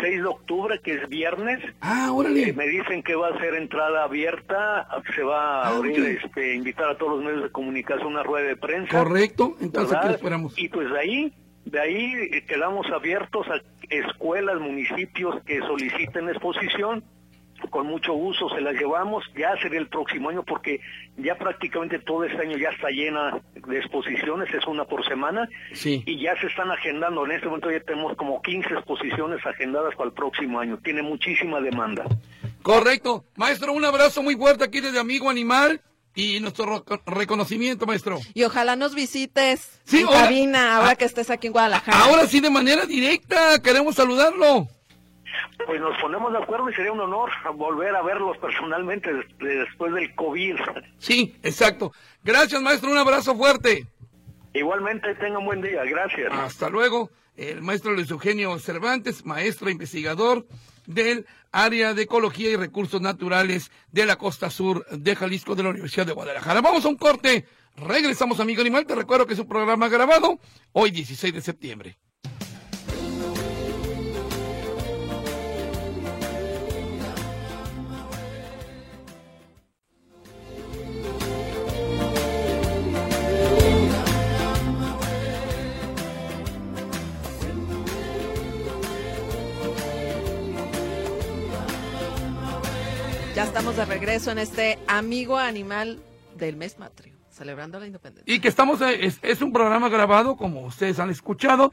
6 de octubre, que es viernes. Ah, órale. Eh, me dicen que va a ser entrada abierta, se va a ah, abrir, este, invitar a todos los medios de comunicación a una rueda de prensa. Correcto, entonces aquí esperamos. Y pues de ahí, de ahí eh, quedamos abiertos a escuelas, municipios que soliciten exposición con mucho gusto se las llevamos, ya sería el próximo año porque ya prácticamente todo este año ya está llena de exposiciones, es una por semana, sí. y ya se están agendando, en este momento ya tenemos como 15 exposiciones agendadas para el próximo año, tiene muchísima demanda. Correcto, maestro, un abrazo muy fuerte aquí desde Amigo Animal. Y nuestro reconocimiento, maestro. Y ojalá nos visites sí, en cabina ahora que estés aquí en Guadalajara. Ahora sí, de manera directa, queremos saludarlo pues nos ponemos de acuerdo y sería un honor volver a verlos personalmente después del COVID. Sí, exacto. Gracias, maestro. Un abrazo fuerte. Igualmente, tenga un buen día. Gracias. Hasta luego. El maestro Luis Eugenio Cervantes, maestro investigador del área de Ecología y Recursos Naturales de la costa sur de Jalisco de la Universidad de Guadalajara. Vamos a un corte. Regresamos, amigo animal. Te recuerdo que es un programa grabado hoy, 16 de septiembre. Estamos de regreso en este amigo animal del mes matrio. celebrando la independencia. Y que estamos, eh, es, es un programa grabado, como ustedes han escuchado.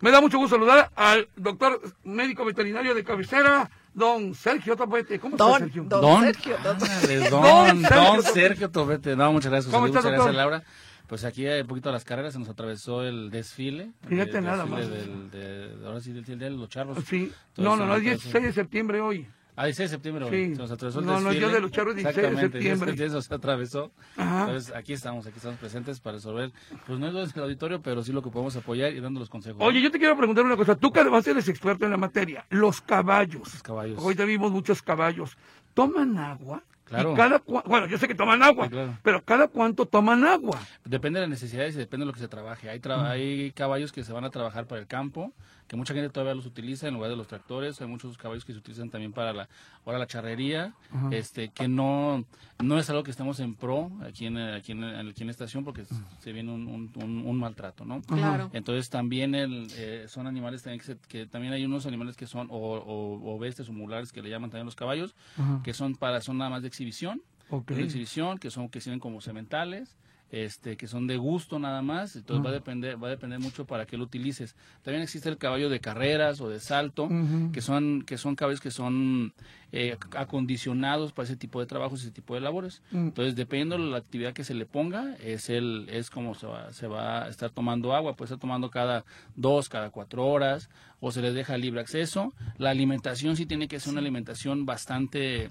Me da mucho gusto saludar al doctor médico veterinario de cabecera, don Sergio Topete. ¿Cómo está, Don, Sergio? don, Don, Sergio, don- Don don, Sergio don Topete. Sergio Topete. No, muchas gracias, ¿Cómo José, estás, muchas gracias, doctor? Laura. Pues aquí hay un poquito a las carreras, se nos atravesó el desfile. Fíjate el nada desfile más. Del, de, ahora sí, del de los charros. Sí. No, no, no, es nos atravesó- 16 de septiembre hoy. Ah, 16 de septiembre, Sí. se nos atravesó el No, no, el desfile. día de los charros, 16 de el septiembre. se nos atravesó. Ajá. Entonces, aquí estamos, aquí estamos presentes para resolver, pues no es lo del auditorio, pero sí lo que podemos apoyar y dando los consejos. Oye, yo te quiero preguntar una cosa. Tú que además eres experto en la materia. Los caballos. Los caballos. Hoy te vimos muchos caballos. ¿Toman agua? Claro. Y cada bueno, yo sé que toman agua, Sí, claro. pero ¿cada cuánto toman agua? Depende de las necesidades y depende de lo que se trabaje. Hay, tra- hay caballos que se van a trabajar para el campo, que mucha gente todavía los utiliza en lugar de los tractores. Hay muchos caballos que se utilizan también para la, ahora la charrería, este, que no, no es algo que estemos en pro aquí en, aquí en, aquí en la estación porque se viene un, un- un- un maltrato, ¿no? Claro. Entonces también el, eh, son animales también que, se- que también hay unos animales que son o, o, o bestias o mulares que le llaman también los caballos, que son para son nada más de exhibición, Ok. de exhibición, que son que sirven como sementales, este, que son de gusto nada más, entonces va a depender, va a depender mucho para qué lo utilices. También existe el caballo de carreras o de salto, que son, que son caballos que son eh, acondicionados para ese tipo de trabajos, ese tipo de labores. Mm. Entonces, dependiendo de la actividad que se le ponga, es el, es como se va, se va a estar tomando agua, puede estar tomando cada dos, cada cuatro horas, o se les deja libre acceso. La alimentación sí tiene que ser una alimentación bastante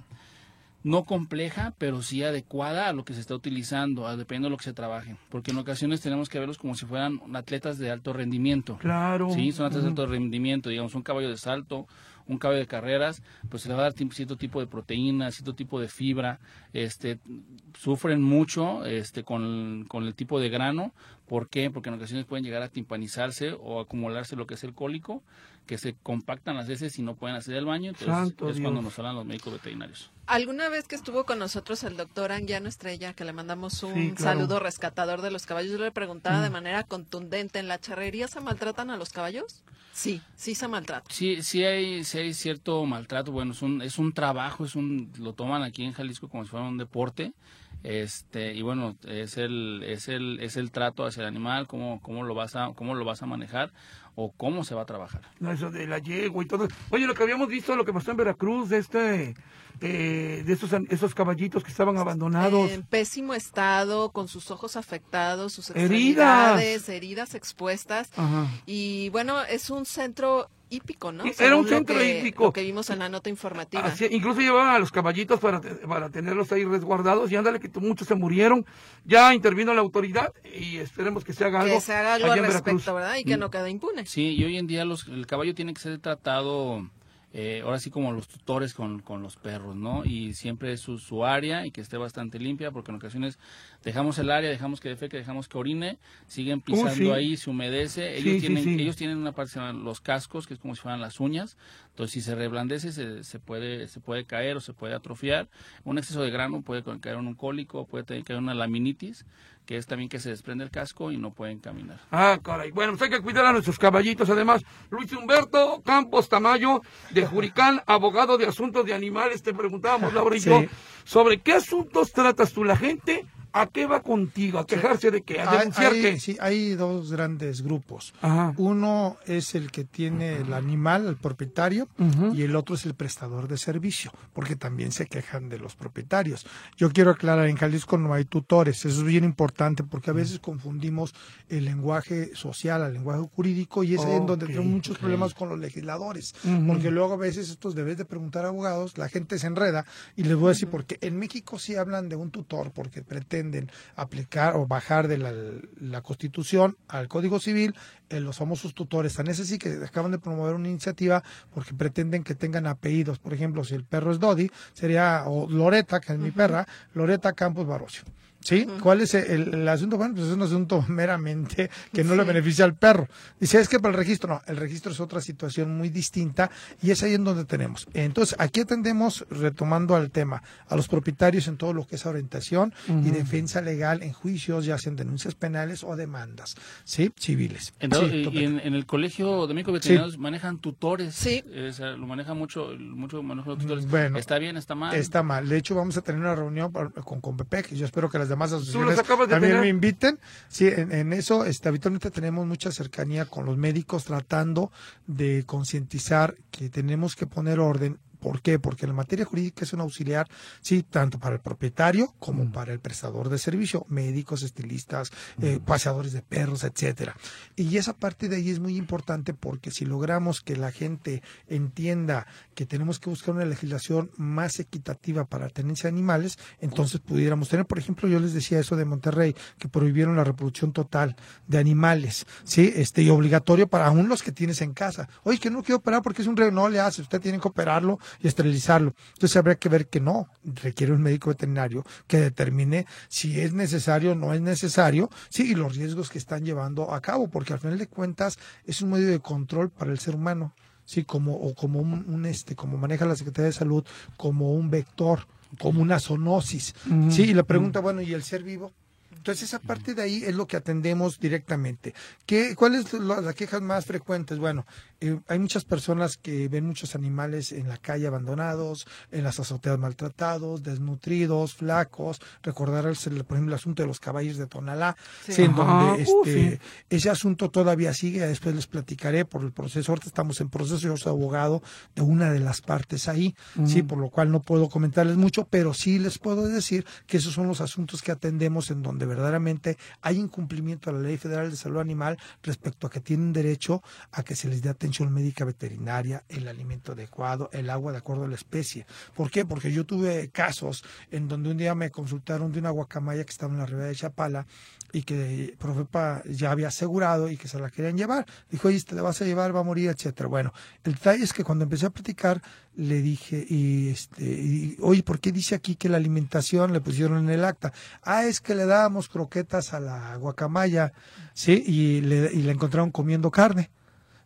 no compleja, pero sí adecuada a lo que se está utilizando, a- dependiendo de lo que se trabaje. Porque en ocasiones tenemos que verlos como si fueran atletas de alto rendimiento. Claro. Sí, son atletas de alto rendimiento, digamos, un caballo de salto, un caballo de carreras, pues se le va a dar cierto tipo de proteína, cierto tipo de fibra, este, sufren mucho este, con, con el tipo de grano, ¿por qué? Porque en ocasiones pueden llegar a timpanizarse o acumularse lo que es el cólico, que se compactan las heces y no pueden hacer el baño, entonces Santo es Dios. cuando nos hablan los médicos veterinarios. Alguna vez que estuvo con nosotros el doctor Anguiano Estrella, que le mandamos un Sí, claro. saludo rescatador de los caballos, yo le preguntaba de manera contundente, ¿en la charrería se maltratan a los caballos? Sí, sí se maltratan. Sí, sí hay, sí hay cierto maltrato. Bueno, es un, es un trabajo, es un, lo toman aquí en Jalisco como si fuera un deporte. Este, y bueno, es el, es el, es el trato hacia el animal, cómo, cómo lo vas a, cómo lo vas a manejar o cómo se va a trabajar. No, eso de la yegua y todo. Oye, lo que habíamos visto, lo que pasó en Veracruz, de este, eh, de esos, an- esos caballitos que estaban abandonados. En pésimo estado, con sus ojos afectados, sus Heridas. heridas expuestas. Ajá. Y bueno, es un centro hípico, ¿no? Era Según un lo centro que- hípico. Lo que vimos en la nota informativa. Así, incluso llevaban a los caballitos para, para tenerlos ahí resguardados y ándale que muchos se murieron. Ya intervino la autoridad y esperemos que se haga algo. que se haga algo al Veracruz. respecto, ¿verdad? Y que no quede impune. Sí, y hoy en día los, el caballo tiene que ser tratado, eh, ahora sí como los tutores con, con los perros, ¿no? Y siempre su, su área y que esté bastante limpia, porque en ocasiones dejamos el área, dejamos que defeque, dejamos que orine, siguen pisando sí. ahí, se humedece. Ellos, Sí, tienen, sí. ellos tienen una parte, que se llaman los cascos, que es como si fueran las uñas. Entonces, si se reblandece, se, se, puede, se puede caer o se puede atrofiar. Un exceso de grano puede caer en un cólico, puede caer en una laminitis, que es también que se desprende el casco y no pueden caminar. Ah, caray. Bueno, pues hay que cuidar a nuestros caballitos. Además, Luis Humberto Campos Tamayo, de Juricán, abogado de asuntos de animales, te preguntábamos, Laura y Sí. yo, sobre qué asuntos tratas tú. La gente, ¿a qué va contigo? ¿A quejarse de qué? ¿A Hay, denunciar hay- qué? sí, hay dos grandes grupos. Ajá. Uno es el que tiene el animal, el propietario, y el otro es el prestador de servicio, porque también se quejan de los propietarios. Yo quiero aclarar, en Jalisco no hay tutores, eso es bien importante porque a veces confundimos el lenguaje social al lenguaje jurídico y es ahí en donde tenemos muchos problemas con los legisladores, porque luego a veces estos debes de preguntar a abogados, la gente se enreda y les voy a decir porque en México sí hablan de un tutor porque pretenden aplicar o bajar de la, la Constitución al Código Civil eh, los famosos tutores. Tan es así que acaban de promover una iniciativa porque pretenden que tengan apellidos. Por ejemplo, si el perro es Dodi, sería o Loreta, que es mi perra, Loreta Campos Barocio. ¿Sí? ¿Cuál es el, el asunto? Bueno, pues es un asunto meramente que no le beneficia al perro. Dice, es que para el registro, no, el registro es otra situación muy distinta y es ahí en donde tenemos. Entonces, aquí atendemos, retomando al tema, a los propietarios en todo lo que es orientación y defensa legal en juicios, ya sean denuncias penales o demandas, ¿sí? Civiles. Entonces, Sí, y- en, en el colegio de médicos veterinarios manejan tutores. Sí. Eh, o sea, lo maneja mucho, mucho manejo de tutores. Bueno. está bien, está mal. Está mal. De hecho, vamos a tener una reunión con Compepec y yo espero que las demás demás asociaciones también tener. me inviten. Sí, en, en eso este, habitualmente tenemos mucha cercanía con los médicos tratando de concientizar que tenemos que poner orden. ¿Por qué? Porque la materia jurídica es un auxiliar, sí, tanto para el propietario como para el prestador de servicio, médicos, estilistas, eh, paseadores de perros, etcétera. Y esa parte de ahí es muy importante porque si logramos que la gente entienda que tenemos que buscar una legislación más equitativa para la tenencia de animales, entonces pudiéramos tener, por ejemplo, yo les decía eso de Monterrey, que prohibieron la reproducción total de animales, sí, este y obligatorio para aún los que tienes en casa. Oye, que no quiero operar porque es un re, no le hace, usted tiene que operarlo y esterilizarlo. Entonces habría que ver que no, requiere un médico veterinario que determine si es necesario o no es necesario, sí, y los riesgos que están llevando a cabo, porque al final de cuentas es un medio de control para el ser humano, sí, como o como un, un, este, como maneja la Secretaría de Salud, como un vector, como una zoonosis, sí, y la pregunta, bueno, ¿y el ser vivo? Entonces, esa parte de ahí es lo que atendemos directamente. ¿Qué, ¿Cuáles son las quejas más frecuentes? Bueno, eh, hay muchas personas que ven muchos animales en la calle abandonados, en las azoteas maltratados, desnutridos, flacos. Recordar, el, por ejemplo, el asunto de los caballos de Tonalá, Sí. en Ajá, donde uh, este, sí. ese asunto todavía sigue. Después les platicaré por el proceso. Ahorita estamos en proceso. Yo soy abogado de una de las partes ahí, sí, por lo cual no puedo comentarles mucho, pero sí les puedo decir que esos son los asuntos que atendemos en donde verdaderamente hay incumplimiento a la Ley Federal de Salud Animal respecto a que tienen derecho a que se les dé atención médica veterinaria, el alimento adecuado, el agua de acuerdo a la especie. ¿Por qué? Porque yo tuve casos en donde un día me consultaron de una guacamaya que estaba en la ribera de Chapala y que Profepa ya había asegurado y que se la querían llevar. Dijo, oye, te la vas a llevar, va a morir, etcétera. Bueno, el detalle es que cuando empecé a platicar, le dije, y este, y, oye, ¿por qué dice aquí que la alimentación le pusieron en el acta? Ah, es que le dábamos croquetas a la guacamaya, ¿sí? Y le, y la encontraron comiendo carne.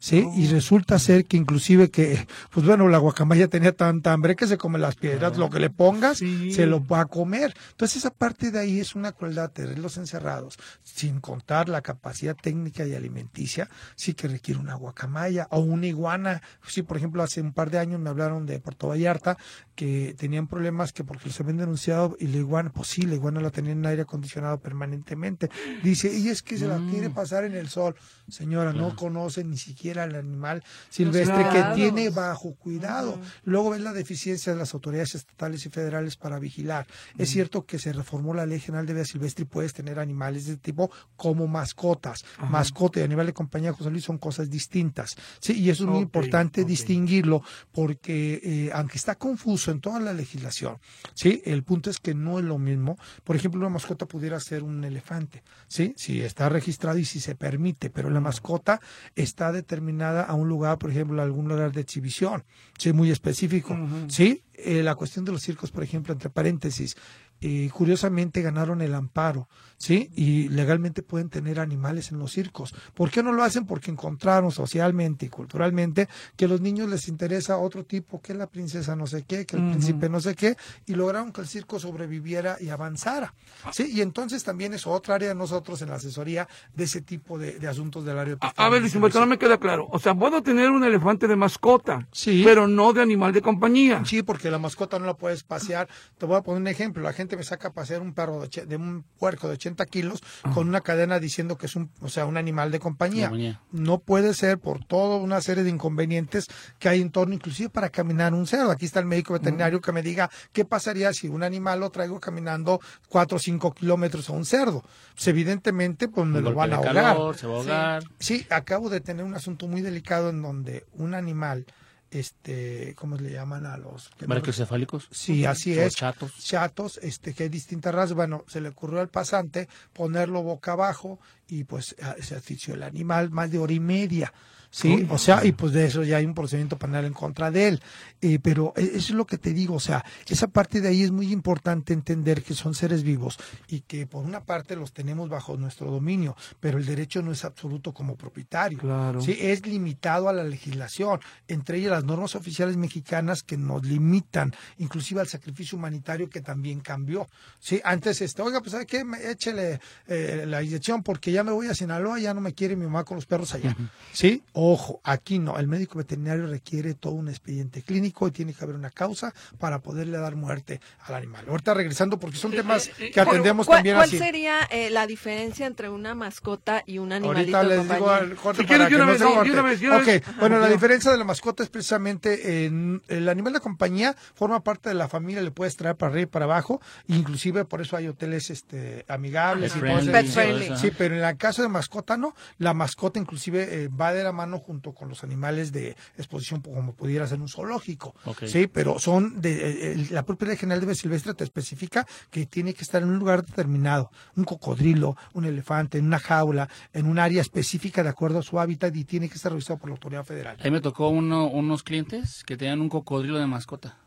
¿Sí? Y resulta ser que inclusive que, pues bueno, la guacamaya tenía tanta hambre que se come las piedras, lo que le pongas, Sí. se lo va a comer. Entonces esa parte de ahí es una crueldad tenerlos encerrados, sin contar la capacidad técnica y alimenticia, sí que requiere una guacamaya o una iguana. Sí, por ejemplo, hace un par de años me hablaron de Puerto Vallarta que tenían problemas que porque se habían denunciado y la iguana, pues sí, la iguana la tenían en aire acondicionado permanentemente. Dice, y es que se la quiere pasar en el sol. Señora, no conoce ni siquiera al animal silvestre que tiene bajo cuidado. Luego ves la deficiencia de las autoridades estatales y federales para vigilar. Es cierto que se reformó la Ley General de Vida Silvestre y puedes tener animales de este tipo como mascotas. Mascota y animal de compañía, José Luis, son cosas distintas. Sí, y eso es muy importante distinguirlo porque eh, aunque está confuso en toda la legislación, sí, el punto es que no es lo mismo. Por ejemplo, una mascota pudiera ser un elefante, sí, si está registrado y si se permite, pero la mascota está determinada a un lugar, por ejemplo, a algún lugar de exhibición, sí, muy específico, sí. Eh, la cuestión de los circos, por ejemplo, entre paréntesis, eh, curiosamente ganaron el amparo, ¿sí? Y legalmente pueden tener animales en los circos. ¿Por qué no lo hacen? Porque encontraron socialmente y culturalmente que a los niños les interesa otro tipo, que la princesa no sé qué, que el príncipe no sé qué, y lograron que el circo sobreviviera y avanzara, ¿sí? Y entonces también es otra área de nosotros en la asesoría de ese tipo de, de asuntos del área de A, a ver, Luis Humberto, no me queda claro. O sea, puedo tener un elefante de mascota, Sí. pero no de animal de compañía. Sí, porque la mascota no la puedes pasear. Te voy a poner un ejemplo. La gente me saca a pasear un perro de, un puerco de 80 kilos con una cadena diciendo que es un, o sea, un animal de compañía. Compañía. No puede ser por toda una serie de inconvenientes que hay en torno, inclusive para caminar un cerdo. Aquí está el médico veterinario que me diga qué pasaría si un animal lo traigo caminando 4 o 5 kilómetros a un cerdo. Pues evidentemente, pues me Un lo van a ahogar. calor, se va a ahogar. Sí, acabo de tener un asunto muy delicado en donde un animal, este, ¿cómo le llaman a los? Brachiocefálicos. Sí, así O es. chatos. Chatos, este, que hay distintas razas. Bueno, se le ocurrió al pasante ponerlo boca abajo y pues se asfixió el animal más de hora y media. Sí, o sea, y pues de eso ya hay un procedimiento penal en contra de él. Eh, pero e- eso es lo que te digo, o sea, esa parte de ahí es muy importante entender que son seres vivos y que por una parte los tenemos bajo nuestro dominio, pero el derecho no es absoluto como propietario. Claro. Sí, es limitado a la legislación, entre ellas las normas oficiales mexicanas que nos limitan, inclusive al sacrificio humanitario que también cambió. Sí, antes, este, oiga, pues, ¿sabe qué? Me- Échele eh, la inyección porque ya me voy a Sinaloa, ya no me quiere mi mamá con los perros allá. Sí, ojo, aquí no. El médico veterinario requiere todo un expediente clínico y tiene que haber una causa para poderle dar muerte al animal. Ahorita regresando, porque son temas que atendemos ¿Cuál, también cuál así. sería eh, la diferencia entre una mascota y un animalito Ahorita de les digo compañía? al corte Si quieres, para que no se corte. bueno, la diferencia de la mascota es precisamente en el animal de compañía forma parte de la familia, le puedes traer para arriba y para abajo, inclusive por eso hay hoteles este amigables Pet y friendly, todo eso, Sí, pero en el caso de mascota no, la mascota inclusive eh, va de la mano junto con los animales de exposición como pudiera ser un zoológico. Sí, pero son de eh, el- la propia ley general de vida silvestre te especifica que tiene que estar en un lugar determinado, un cocodrilo, un elefante, en una jaula, en un área específica de acuerdo a su hábitat y tiene que estar revisado por la autoridad federal. Ahí me tocó uno, unos clientes que tenían un cocodrilo de mascota.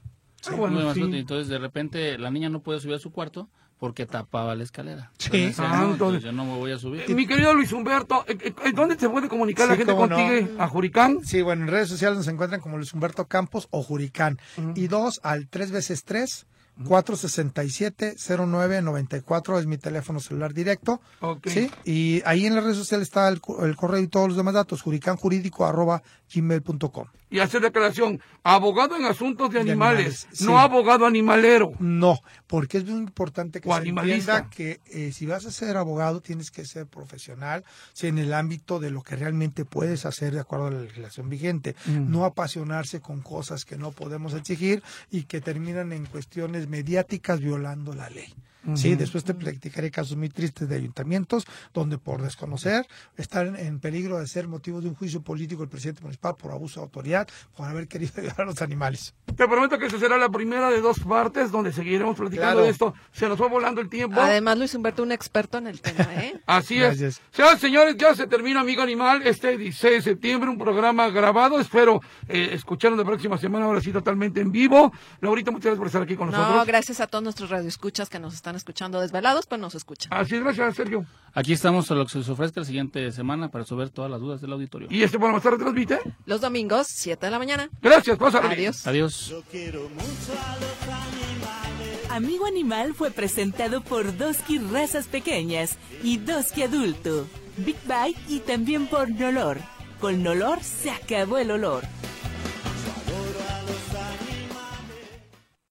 Ah, bueno, de sí. mascota, y entonces de repente la niña no puede subir a su cuarto porque tapaba la escalera. Sí. Ah, no, entonces- yo no me voy a subir. Eh, Mi querido Luis Humberto, eh, eh, ¿dónde se puede comunicar la gente no. contigo? ¿A Juricán? Sí, bueno, en redes sociales nos encuentran como Luis Humberto Campos o Juricán. Y dos al tres veces tres. 467-0994 es mi teléfono celular directo. ¿sí? Y ahí en las redes sociales está el, el correo y todos los demás datos, gmail.com. Y hacer declaración, abogado en asuntos de De animales, sí. no abogado animalero. No, porque es muy importante que O se animalista. entienda que eh, si vas a ser abogado tienes que ser profesional, sí, en el ámbito de lo que realmente puedes hacer de acuerdo a la legislación vigente, no apasionarse con cosas que no podemos exigir y que terminan en cuestiones mediáticas violando la ley. Sí, después te platicaré casos muy tristes de ayuntamientos donde por desconocer están en peligro de ser motivo de un juicio político el presidente municipal por abuso de autoridad, por haber querido ayudar a los animales. Te prometo que esa será la primera de dos partes donde seguiremos platicando Claro. de esto. Se nos fue volando el tiempo. Además, Luis Humberto, un experto en el tema, ¿eh? Así Gracias. es. Señoras y señores, ya se termina Amigo Animal este 16 de septiembre, un programa grabado. Espero eh, escucharnos la próxima semana, ahora sí totalmente en vivo. Laurita, muchas gracias por estar aquí con No, nosotros. gracias a todos nuestros radioescuchas que nos están escuchando desvelados, pues nos escuchan. Así es, gracias, Sergio. Aquí estamos a lo que se les ofrezca la siguiente semana para resolver todas las dudas del auditorio. Y este programa se retransmite. Los domingos, 7 de la mañana. Gracias, pásalo bien. Adiós. Adiós. Amigo Animal fue presentado por Doski Razas Pequeñas y Doski Adulto, Big Bite y también por Nolor. Con Nolor se acabó el olor.